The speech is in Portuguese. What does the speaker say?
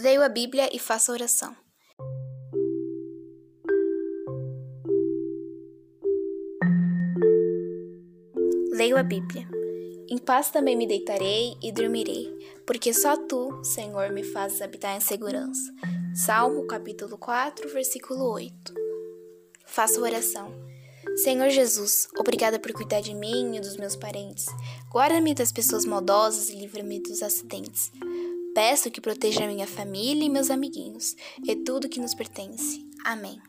Leio a Bíblia e faço oração. Leio a Bíblia. Em paz também me deitarei e dormirei, porque só tu, Senhor, me fazes habitar em segurança. Salmo capítulo 4, versículo 8. Faço oração. Senhor Jesus, obrigada por cuidar de mim e dos meus parentes. Guarda-me das pessoas maldosas e livra-me dos acidentes. Peço que proteja minha família e meus amiguinhos e tudo que nos pertence. Amém.